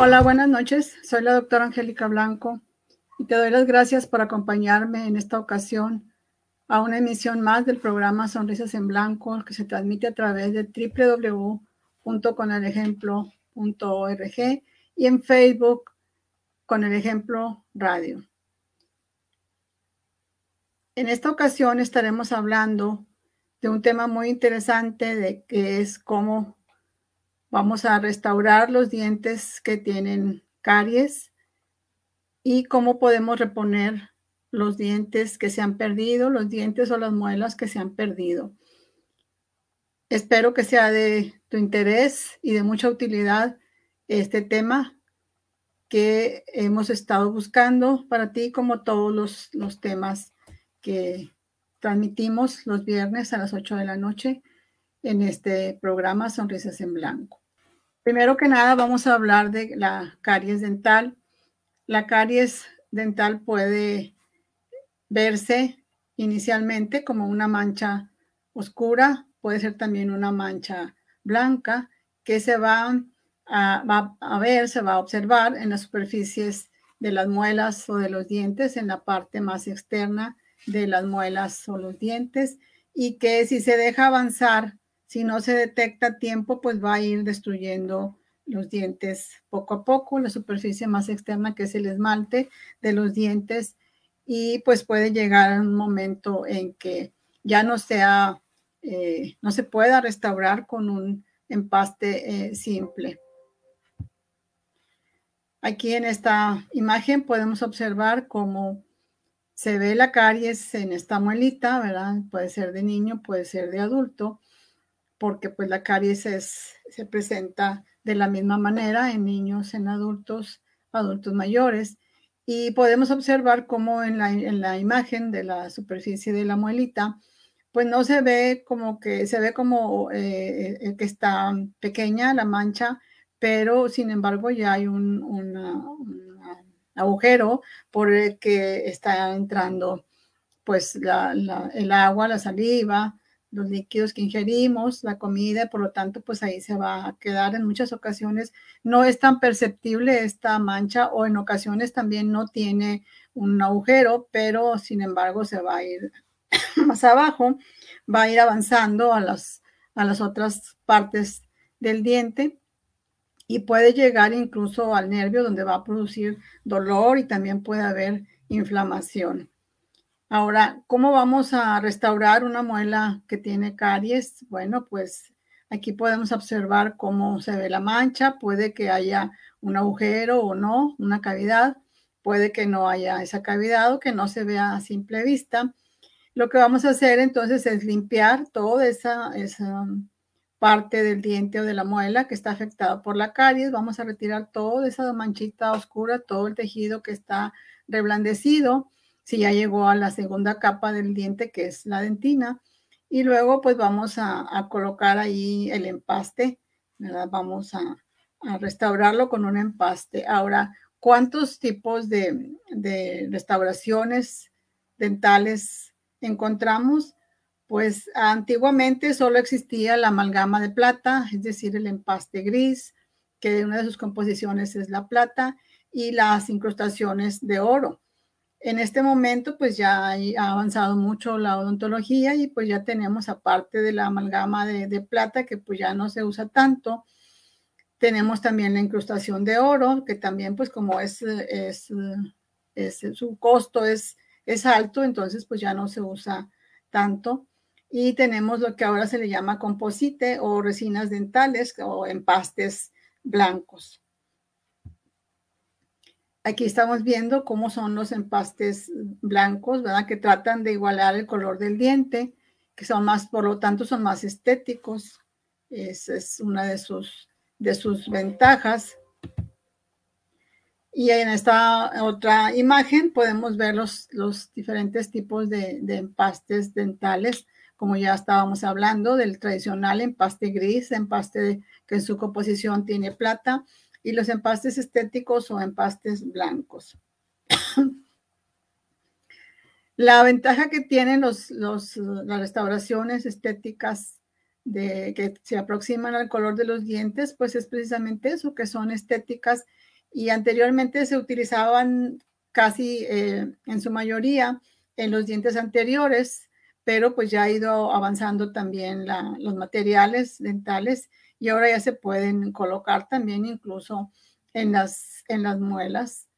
Hola, buenas noches. Soy la doctora Angélica Blanco y te doy las gracias por acompañarme en esta ocasión a una emisión más del programa Sonrisas en Blanco que se transmite a través de www.conelejemplo.org y en Facebook con el ejemplo radio. En esta ocasión estaremos hablando de un tema muy interesante de que es cómo Vamos a restaurar los dientes que tienen caries y cómo podemos reponer los dientes que se han perdido, los dientes o las muelas que se han perdido. Espero que sea de tu interés y de mucha utilidad este tema que hemos estado buscando para ti, como todos los, los temas que transmitimos los viernes a las 8 de la noche en este programa Sonrisas en Blanco. Primero que nada vamos a hablar de la caries dental. La caries dental puede verse inicialmente como una mancha oscura, puede ser también una mancha blanca que se va a, va a ver, se va a observar en las superficies de las muelas o de los dientes, en la parte más externa de las muelas o los dientes, y que si se deja avanzar si no se detecta a tiempo, pues va a ir destruyendo los dientes poco a poco, la superficie más externa que es el esmalte de los dientes y pues puede llegar a un momento en que ya no sea, eh, no se pueda restaurar con un empaste eh, simple. Aquí en esta imagen podemos observar cómo se ve la caries en esta muelita, ¿verdad? Puede ser de niño, puede ser de adulto porque pues la caries se presenta de la misma manera en niños, en adultos, adultos mayores. Y podemos observar cómo en la, en la imagen de la superficie de la muelita, pues no se ve como que, se ve como eh, eh, que está pequeña la mancha, pero sin embargo ya hay un, agujero por el que está entrando pues el agua, la saliva, los líquidos que ingerimos, la comida, por lo tanto, pues ahí se va a quedar en muchas ocasiones. No es tan perceptible esta mancha o en ocasiones también no tiene un agujero, pero sin embargo se va a ir más abajo, va a ir avanzando a las, a las otras partes del diente y puede llegar incluso al nervio donde va a producir dolor y también puede haber inflamación. Ahora, ¿cómo vamos a restaurar una muela que tiene caries? Bueno, pues aquí podemos observar cómo se ve la mancha. Puede que haya un agujero o no, una cavidad. Puede que no haya esa cavidad o que no se vea a simple vista. Lo que vamos a hacer entonces es limpiar toda esa, esa parte del diente o de la muela que está afectado por la caries. Vamos a retirar toda esa manchita oscura, todo el tejido que está reblandecido si ya llegó a la segunda capa del diente, que es la dentina. Y luego pues vamos a, colocar ahí el empaste. Vamos a, restaurarlo con un empaste. Ahora, ¿cuántos tipos de restauraciones dentales encontramos? Pues antiguamente solo existía la amalgama de plata, es decir, el empaste gris, que una de sus composiciones es la plata, y las incrustaciones de oro. En este momento, pues ya ha avanzado mucho la odontología y pues ya tenemos, aparte de la amalgama de, plata, que pues ya no se usa tanto, tenemos también la incrustación de oro, que también pues como es, es, su costo es, es alto, entonces pues ya no se usa tanto. Y tenemos lo que ahora se le llama composite o resinas dentales o empastes blancos. Aquí estamos viendo cómo son los empastes blancos, ¿verdad? Que tratan de igualar el color del diente, que son más, por lo tanto, son más estéticos. Esa es una de sus, de sus ventajas. Y en esta otra imagen podemos ver los, los diferentes tipos de, de, empastes dentales, como ya estábamos hablando del tradicional empaste gris, empaste que en su composición tiene plata, y los empastes estéticos o empastes blancos. La ventaja que tienen los, los, las restauraciones estéticas de, que se aproximan al color de los dientes, pues es precisamente eso, que son estéticas y anteriormente se utilizaban casi eh, en su mayoría en los dientes anteriores, pero pues ya ha ido avanzando también los materiales dentales y ahora ya se pueden colocar también incluso en las, en las muelas.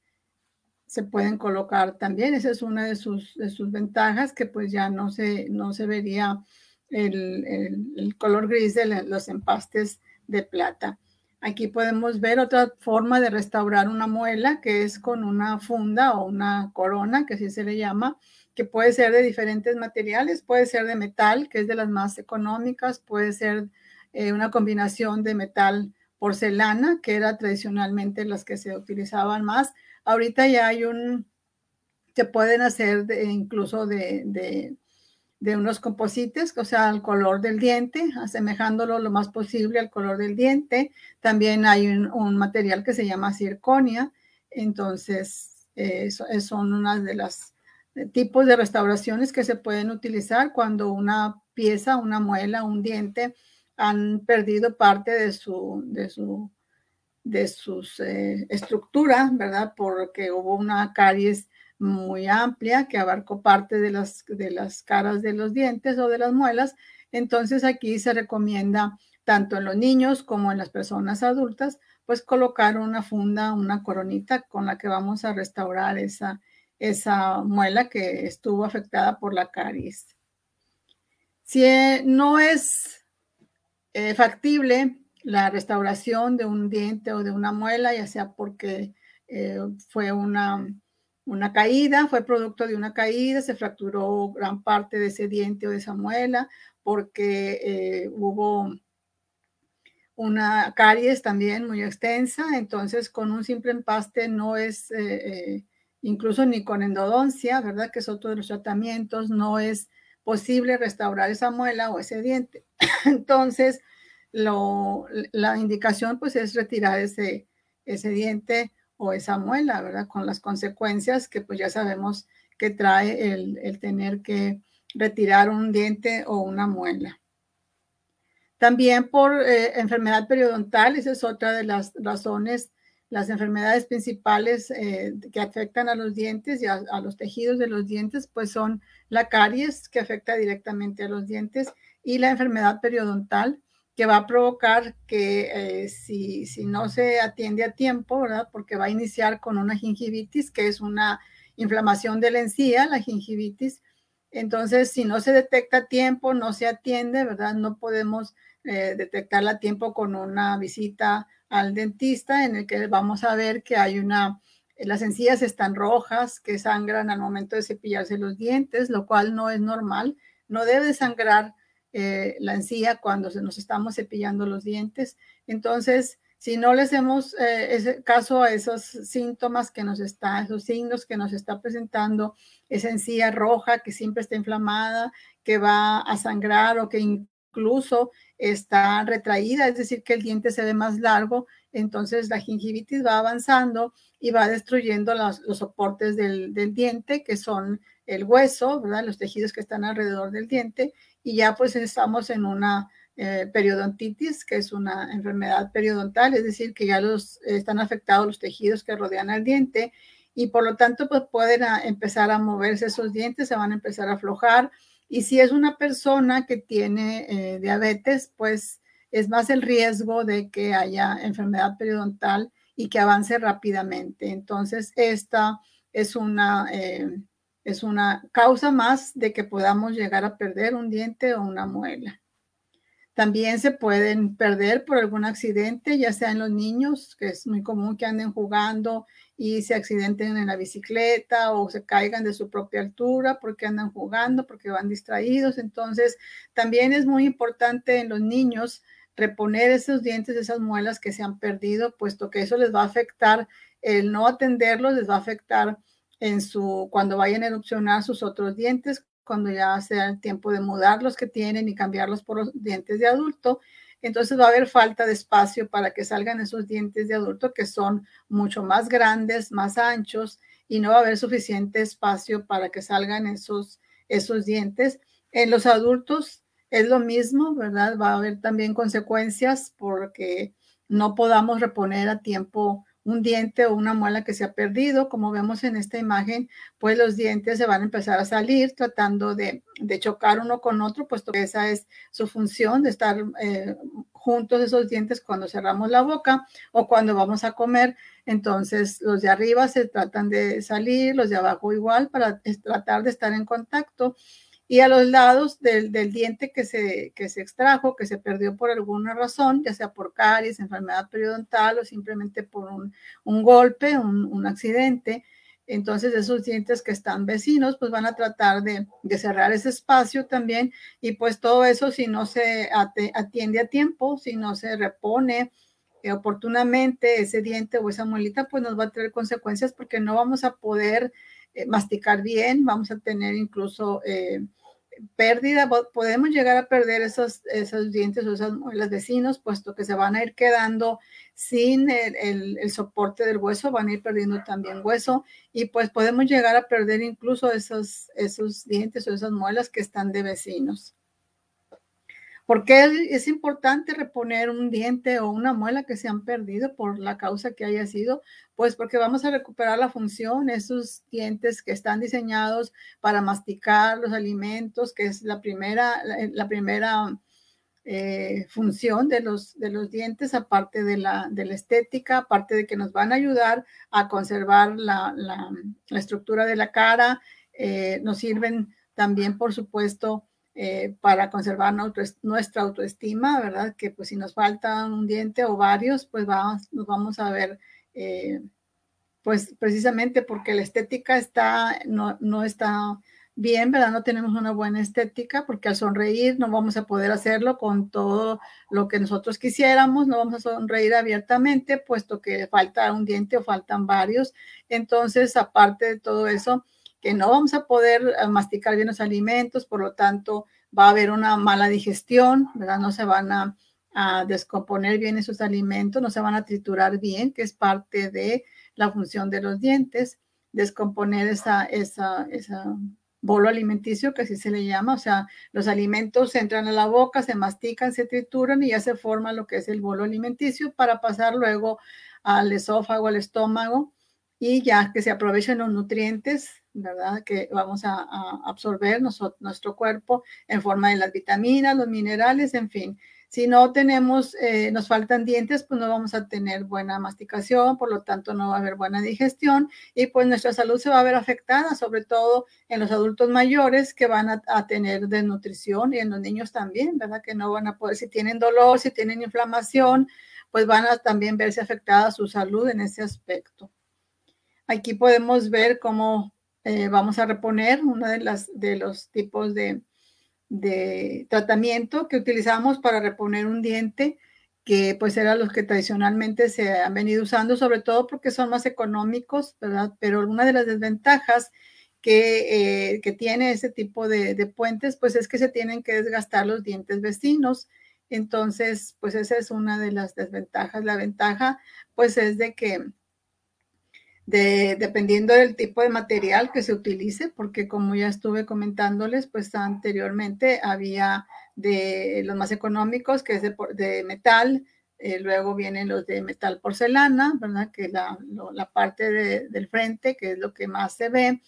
Se pueden colocar también, esa es una de sus, de sus ventajas, que pues ya no se, no se vería el, el color gris de los empastes de plata. Aquí podemos ver otra forma de restaurar una muela, que es con una funda o una corona, que así se le llama, puede ser de diferentes materiales, puede ser de metal, que es de las más económicas, puede ser eh, una combinación de metal porcelana, que era tradicionalmente las que se utilizaban más. Ahorita ya hay un, se pueden hacer incluso de de unos composites, o sea, al color del diente, asemejándolo lo más posible al color del diente. También hay un, material que se llama circonia, entonces eh, son unas de las tipos de restauraciones que se pueden utilizar cuando una pieza, una muela, un diente han perdido parte de su, de su, de sus eh, estructura, ¿verdad? Porque hubo una caries muy amplia que abarcó parte de las, de las caras de los dientes o de las muelas. Entonces aquí se recomienda tanto en los niños como en las personas adultas, pues colocar una funda, una coronita con la que vamos a restaurar esa, esa muela que estuvo afectada por la caries. Si eh, no es eh, factible la restauración de un diente o de una muela, ya sea porque eh, fue una una caída, fue producto de una caída, se fracturó gran parte de ese diente o de esa muela porque hubo una caries también muy extensa, entonces con un simple empaste no es, incluso ni con endodoncia, ¿verdad? Que es otro de los tratamientos, no es posible restaurar esa muela o ese diente. Entonces, la indicación pues es retirar ese, ese diente o esa muela, ¿verdad? Con las consecuencias que pues ya sabemos que trae el, tener que retirar un diente o una muela. También por eh, enfermedad periodontal, esa es otra de las razones, las enfermedades principales eh, que afectan a los dientes y a, los tejidos de los dientes, pues son la caries, que afecta directamente a los dientes, y la enfermedad periodontal, que va a provocar que eh, si, si, no se atiende a tiempo, ¿verdad? Porque va a iniciar con una gingivitis, que es una inflamación de la encía, la gingivitis. Entonces, si no se detecta a tiempo, no se atiende, ¿verdad? No podemos eh, detectarla a tiempo con una visita al dentista en el que vamos a ver que hay una, las encías están rojas, que sangran al momento de cepillarse los dientes, lo cual no es normal. No debe sangrar eh, la encía cuando nos estamos cepillando los dientes. Entonces, si no le hacemos eh, ese caso a esos síntomas que nos está, esos signos que nos está presentando, esa encía roja que siempre está inflamada, que va a sangrar o que incluso está retraída, es decir, que el diente se ve más largo, entonces la gingivitis va avanzando y va destruyendo los, soportes del, diente, que son el hueso, ¿verdad? los tejidos que están alrededor del diente, y ya pues estamos en una eh, periodontitis, que es una enfermedad periodontal, es decir, que ya los, están afectados los tejidos que rodean al diente y por lo tanto pues pueden empezar a moverse esos dientes, se van a empezar a aflojar y si es una persona que tiene eh, diabetes, pues es más el riesgo de que haya enfermedad periodontal y que avance rápidamente. Entonces, esta es una eh, es una causa más de que podamos llegar a perder un diente o una muela. También se pueden perder por algún accidente, ya sea en los niños, que es muy común que anden jugando y se accidenten en la bicicleta o se caigan de su propia altura porque andan jugando, porque van distraídos. Entonces, también es muy importante en los niños reponer esos dientes, esas muelas que se han perdido, puesto que eso les va a afectar, el no atenderlos les va a afectar en su, cuando vayan a erupcionar sus otros dientes, cuando ya sea el tiempo de mudar los que tienen y cambiarlos por los dientes de adulto. Entonces va a haber falta de espacio para que salgan esos dientes de adulto que son mucho más grandes, más anchos y no va a haber suficiente espacio para que salgan esos, esos dientes. En los adultos es lo mismo, ¿verdad? Va a haber también consecuencias porque no podamos reponer a tiempo un diente o una muela que se ha perdido. Como vemos en esta imagen, pues los dientes se van a empezar a salir tratando de, chocar uno con otro, puesto que esa es su función de estar eh, juntos esos dientes cuando cerramos la boca o cuando vamos a comer. Entonces los de arriba se tratan de salir, los de abajo igual para tratar de estar en contacto y a los lados del, diente que se, que se extrajo, que se perdió por alguna razón, ya sea por caries, enfermedad periodontal o simplemente por un, golpe, un, accidente. Entonces, esos dientes que están vecinos, pues van a tratar de, cerrar ese espacio también. Y pues todo eso, si no se atiende a tiempo, si no se repone eh, oportunamente ese diente o esa muelita, pues nos va a traer consecuencias porque no vamos a poder eh, masticar bien, vamos a tener incluso... Eh, pérdida, podemos llegar a perder esos, esos dientes o esas muelas vecinos, puesto que se van a ir quedando sin el, el, soporte del hueso, van a ir perdiendo también hueso y pues podemos llegar a perder incluso esos, esos dientes o esas muelas que están de vecinos. ¿Por qué es importante reponer un diente o una muela que se han perdido por la causa que haya sido? Pues porque vamos a recuperar la función, esos dientes que están diseñados para masticar los alimentos, que es la primera, la, primera eh, función de los, de los dientes, aparte de la, de la estética, aparte de que nos van a ayudar a conservar la, estructura de la cara, eh, nos sirven también, por supuesto, eh, para conservar nuestra autoestima, ¿verdad? Que pues si nos falta un diente o varios, pues vamos, nos vamos a ver, eh, pues precisamente porque la estética está, no, no está bien, ¿verdad? No tenemos una buena estética porque al sonreír no vamos a poder hacerlo con todo lo que nosotros quisiéramos, no vamos a sonreír abiertamente puesto que falta un diente o faltan varios. Entonces, aparte de todo eso, que no vamos a poder eh, masticar bien los alimentos, por lo tanto va a haber una mala digestión, ¿verdad? No se van a, descomponer bien esos alimentos, no se van a triturar bien, que es parte de la función de los dientes, descomponer esa, esa, esa bolo alimenticio, que así se le llama, o sea, los alimentos entran a la boca, se mastican, se trituran y ya se forma lo que es el bolo alimenticio para pasar luego al esófago, al estómago y ya que se aprovechen los nutrientes ¿verdad? Que vamos a, absorber nuestro cuerpo en forma de las vitaminas, los minerales, en fin. Si no tenemos, eh, nos faltan dientes, pues no vamos a tener buena masticación, por lo tanto no va a haber buena digestión y pues nuestra salud se va a ver afectada, sobre todo en los adultos mayores que van a, a tener desnutrición y en los niños también, ¿verdad? Que no van a poder, si tienen dolor, si tienen inflamación, pues van a también verse afectada su salud en ese aspecto. Aquí podemos ver cómo eh, vamos a reponer uno de, los tipos de, tratamiento que utilizamos para reponer un diente, que pues eran los que tradicionalmente se han venido usando, sobre todo porque son más económicos, ¿verdad? Pero una de las desventajas que, eh, que tiene ese tipo de, de, puentes, pues es que se tienen que desgastar los dientes vecinos. Entonces, pues esa es una de las desventajas. La ventaja, pues es de que dependiendo del tipo de material que se utilice, porque como ya estuve comentándoles, pues anteriormente había de los más económicos, que es de, metal, eh, luego vienen los de metal porcelana, ¿verdad? Que la, la parte del frente, que es lo que más se ve,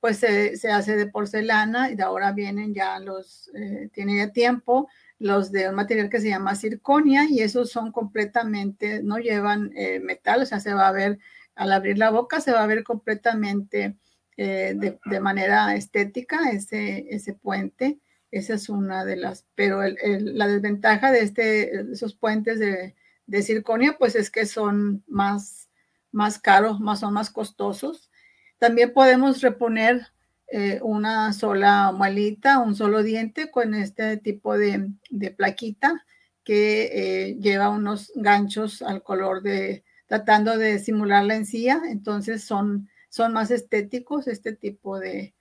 pues se, se hace de porcelana y de ahora vienen ya los, eh, tiene ya tiempo, los de un material que se llama circonia y esos son completamente, no llevan eh, metal, o sea, se va a ver al abrir la boca se va a ver completamente eh, de, manera estética ese, ese puente. Esa es una de las, pero la desventaja de este, esos puentes de, de, circonia, pues es que son más, más caros, más, son más costosos. También podemos reponer eh, una sola muelita, un solo diente con este tipo de, de plaquita que eh, lleva unos ganchos al color de, tratando de simular la encía, entonces son, son más estéticos este tipo de,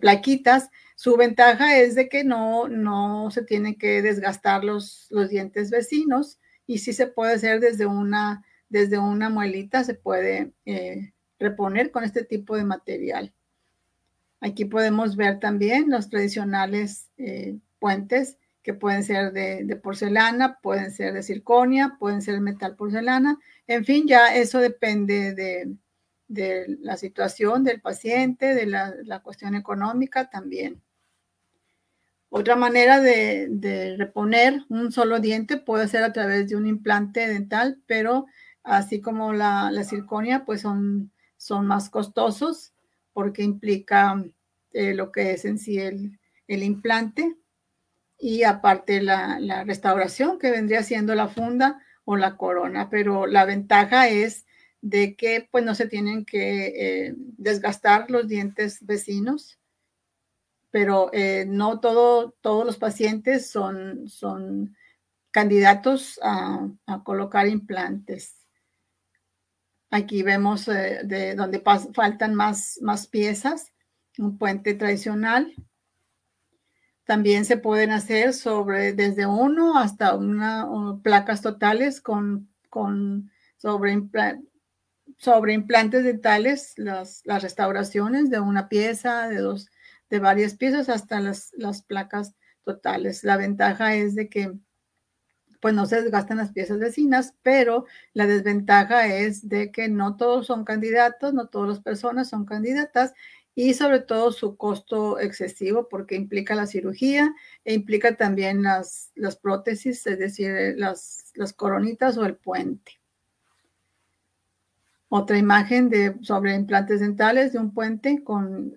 plaquitas. Su ventaja es de que no, no se tienen que desgastar los, los dientes vecinos y sí se puede hacer desde una, desde una muelita, se puede eh, reponer con este tipo de material. Aquí podemos ver también los tradicionales eh, puentes que pueden ser de, porcelana, pueden ser de circonia, pueden ser metal porcelana. En fin, ya eso depende de, la situación del paciente, de la, cuestión económica también. Otra manera de, reponer un solo diente puede ser a través de un implante dental, pero así como la, la circonia, pues son, son más costosos porque implica eh, lo que es en sí el, implante y aparte la, restauración que vendría siendo la funda o la corona, pero la ventaja es de que pues no se tienen que eh, desgastar los dientes vecinos, pero eh, no todo, todos los pacientes son, son candidatos a, colocar implantes. Aquí vemos de donde faltan más, más piezas un puente tradicional. También se pueden hacer sobre desde uno hasta una placas totales con, con sobre, sobre implantes dentales, las, las restauraciones de una pieza, de dos, de varias piezas hasta las, las placas totales. La ventaja es de que pues no se desgastan las piezas vecinas, pero la desventaja es de que no todos son candidatos, no todas las personas son candidatas y sobre todo su costo excesivo porque implica la cirugía e implica también las, las prótesis, es decir, las, las coronitas o el puente. Otra imagen de, sobre implantes dentales de un puente con,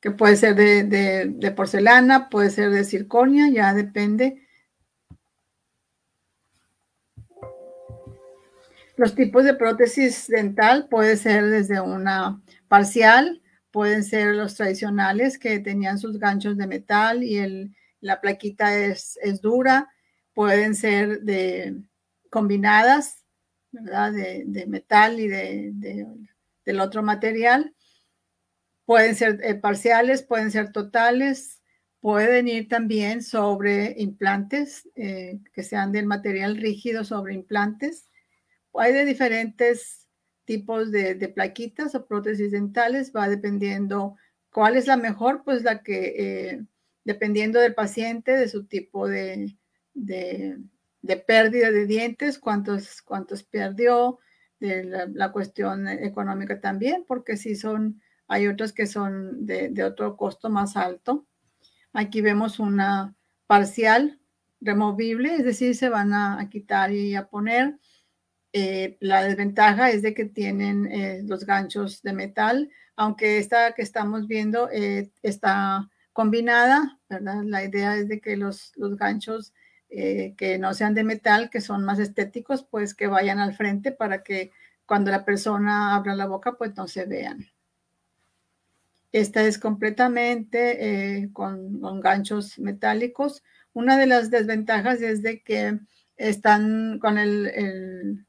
que puede ser de, de porcelana, puede ser de circonia, ya depende. Los tipos de prótesis dental puede ser desde una parcial, pueden ser los tradicionales que tenían sus ganchos de metal y el, la plaquita es, es, dura, pueden ser combinadas, ¿verdad? De, de metal y de, del otro material. Pueden ser eh, parciales, pueden ser totales, pueden ir también sobre implantes, eh, que sean del material rígido sobre implantes. Hay de diferentes tipos de, plaquitas o prótesis dentales, va dependiendo cuál es la mejor, pues la que, eh, dependiendo del paciente, de su tipo de, de, pérdida de dientes, cuántos, cuántos perdió, de la, cuestión económica también, porque si son, hay otras que son de, de otro costo más alto. Aquí vemos una parcial removible, es decir, se van a quitar y a poner eh, la desventaja es de que tienen eh, los ganchos de metal, aunque esta que estamos viendo eh, está combinada, ¿verdad? La idea es de que los, los ganchos que no sean de metal, que son más estéticos, pues que vayan al frente para que cuando la persona abra la boca, pues no se vean. Esta es completamente con, con ganchos metálicos. Una de las desventajas es de que están con el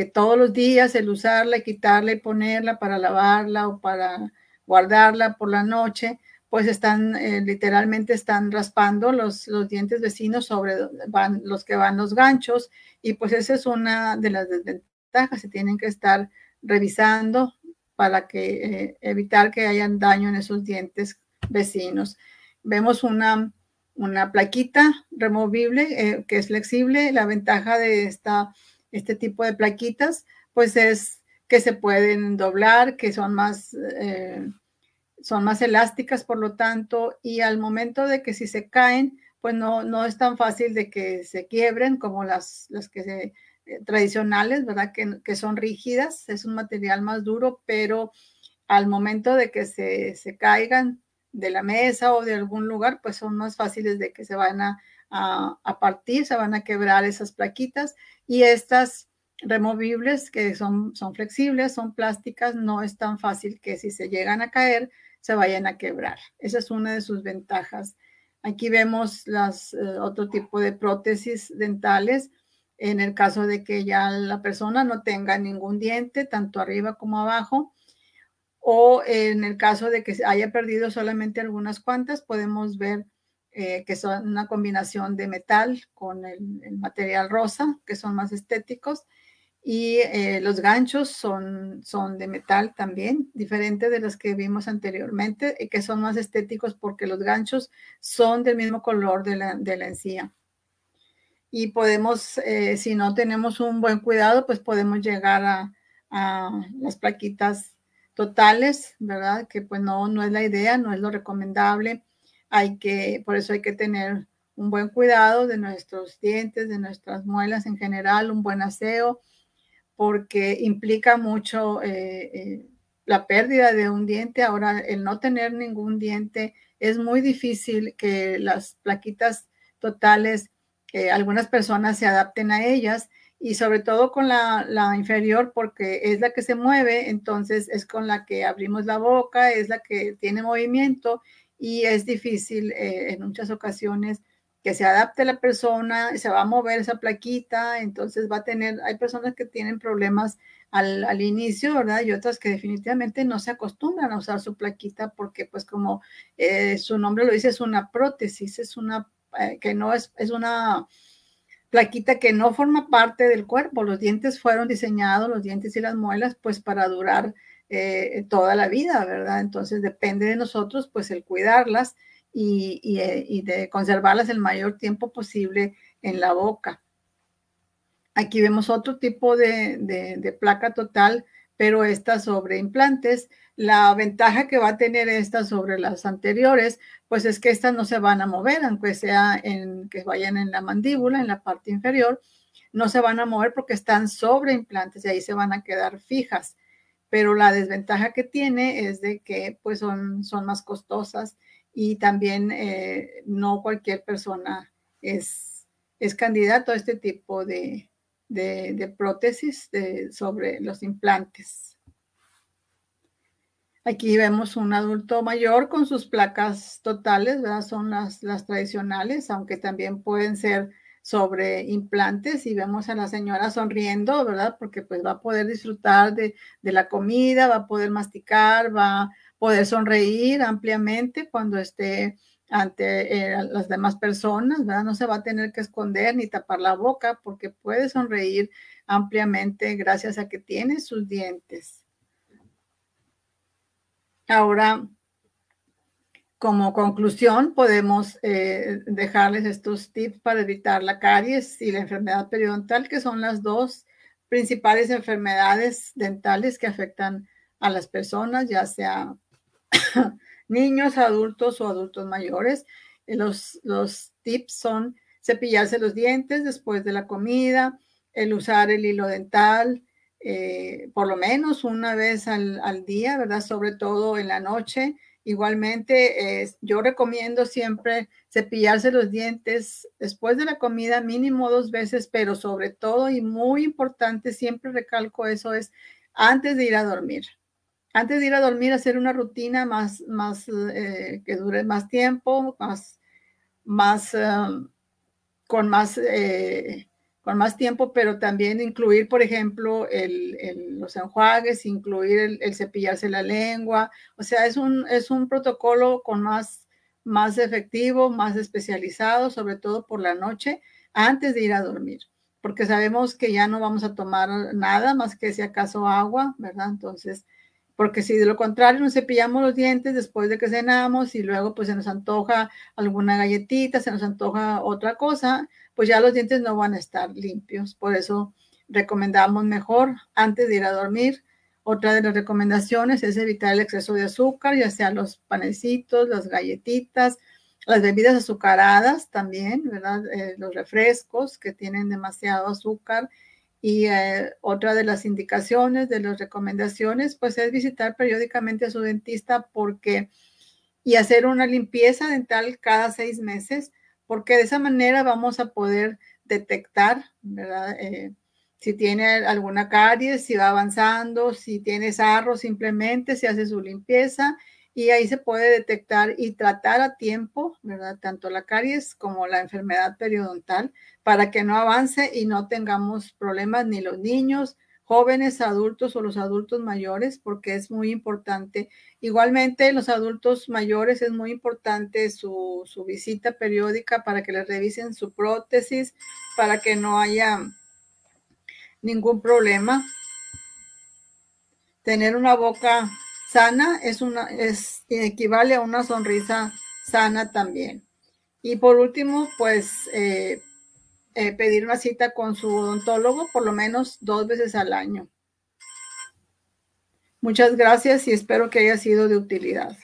que todos los días el usarla y quitarla y ponerla para lavarla o para guardarla por la noche, pues están eh, literalmente están raspando los, los dientes vecinos sobre van, los que van los ganchos y pues esa es una de las desventajas, se tienen que estar revisando para que eh, evitar que hayan daño en esos dientes vecinos. Vemos una, una plaquita removible eh, que es flexible. La ventaja de esta este tipo de plaquitas, pues es que se pueden doblar, que son más, eh, son más elásticas, por lo tanto, y al momento de que si se caen, pues no, no es tan fácil de que se quiebren como las, las que se, eh, tradicionales, ¿verdad? Que, que, son rígidas, es un material más duro, pero al momento de que se, se, caigan de la mesa o de algún lugar, pues son más fáciles de que se van a, a, partir, se van a quebrar esas plaquitas y estas removibles que son, son flexibles, son plásticas, no es tan fácil que si se llegan a caer, se vayan a quebrar. Esa es una de sus ventajas. Aquí vemos las, eh, otro tipo de prótesis dentales en el caso de que ya la persona no tenga ningún diente, tanto arriba como abajo, o en el caso de que haya perdido solamente algunas cuantas, podemos ver eh, que son una combinación de metal con el, material rosa, que son más estéticos, y eh, los ganchos son, son de metal también, diferente de los que vimos anteriormente, y que son más estéticos porque los ganchos son del mismo color de la, de la encía. Y podemos, eh, si no tenemos un buen cuidado, pues podemos llegar a, a, las plaquitas totales, ¿verdad? Que pues no, no es la idea, no es lo recomendable. Hay que, por eso hay que tener un buen cuidado de nuestros dientes, de nuestras muelas en general, un buen aseo porque implica mucho eh, eh, la pérdida de un diente. Ahora, el no tener ningún diente es muy difícil que las plaquitas totales, eh, algunas personas se adapten a ellas y sobre todo con la, inferior porque es la que se mueve, entonces es con la que abrimos la boca, es la que tiene movimiento y es difícil en muchas ocasiones que se adapte la persona, se va a mover esa plaquita, entonces va a tener, hay personas que tienen problemas al, al, inicio, ¿verdad? Y otras que definitivamente no se acostumbran a usar su plaquita porque pues como eh, su nombre lo dice, es una prótesis, es una, eh, que no es, es una plaquita que no forma parte del cuerpo. Los dientes fueron diseñados, los dientes y las muelas, pues para durar eh, toda la vida, ¿verdad? Entonces depende de nosotros, pues el cuidarlas eh, y, de conservarlas el mayor tiempo posible en la boca. Aquí vemos otro tipo de, placa total, pero esta sobre implantes. La ventaja que va a tener esta sobre las anteriores, pues es que estas no se van a mover, aunque sea en que vayan en la mandíbula, en la parte inferior, no se van a mover porque están sobre implantes y ahí se van a quedar fijas. Pero la desventaja que tiene es de que pues son, son más costosas y también eh, no cualquier persona es, es candidato a este tipo de, de, prótesis sobre los implantes. Aquí vemos un adulto mayor con sus placas totales. Son las, las tradicionales, aunque también pueden ser sobre implantes y vemos a la señora sonriendo, ¿verdad? Porque pues va a poder disfrutar de, de la comida, va a poder masticar, va poder sonreír ampliamente cuando esté ante eh, las demás personas, ¿verdad? No se va a tener que esconder ni tapar la boca porque puede sonreír ampliamente gracias a que tiene sus dientes. Ahora, como conclusión, podemos eh, dejarles estos tips para evitar la caries y la enfermedad periodontal, que son las dos principales enfermedades dentales que afectan a las personas, ya sea niños, adultos o adultos mayores. Eh, los, los tips son cepillarse los dientes después de la comida, el usar el hilo dental eh, por lo menos una vez al, día, ¿verdad? Sobre todo en la noche. Igualmente, eh, yo recomiendo siempre cepillarse los dientes después de la comida mínimo dos veces, pero sobre todo y muy importante, siempre recalco eso, es antes de ir a dormir. Antes de ir a dormir, hacer una rutina más, más eh, que dure más tiempo, más, más, um, con más, eh, con más tiempo, pero también incluir, por ejemplo, el, los enjuagues, incluir el, cepillarse la lengua. O sea, es un, es un protocolo con más, más efectivo, más especializado, sobre todo por la noche, antes de ir a dormir porque sabemos que ya no vamos a tomar nada más que si acaso agua, ¿verdad? Entonces, porque si de lo contrario nos cepillamos los dientes después de que cenamos y luego pues se nos antoja alguna galletita, se nos antoja otra cosa, pues ya los dientes no van a estar limpios. Por eso recomendamos mejor antes de ir a dormir. Otra de las recomendaciones es evitar el exceso de azúcar, ya sea los panecitos, las galletitas, las bebidas azucaradas también, ¿verdad? Eh, los refrescos que tienen demasiado azúcar y eh, otra de las indicaciones, de las recomendaciones, pues es visitar periódicamente a su dentista porque y hacer una limpieza dental cada seis meses, porque de esa manera vamos a poder detectar, ¿verdad? Eh, si tiene alguna caries, si va avanzando, si tiene sarro, simplemente se hace su limpieza y ahí se puede detectar y tratar a tiempo, ¿verdad? Tanto la caries como la enfermedad periodontal para que no avance y no tengamos problemas ni los niños, jóvenes, adultos o los adultos mayores, porque es muy importante. Igualmente, los adultos mayores es muy importante su, su visita periódica para que les revisen su prótesis, para que no haya ningún problema. Tener una boca sana es una, es, equivale a una sonrisa sana también. Y por último, pues eh, eh, pedir una cita con su odontólogo por lo menos dos veces al año. Muchas gracias y espero que haya sido de utilidad.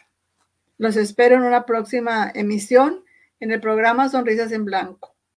Los espero en una próxima emisión en el programa Sonrisas en Blanco.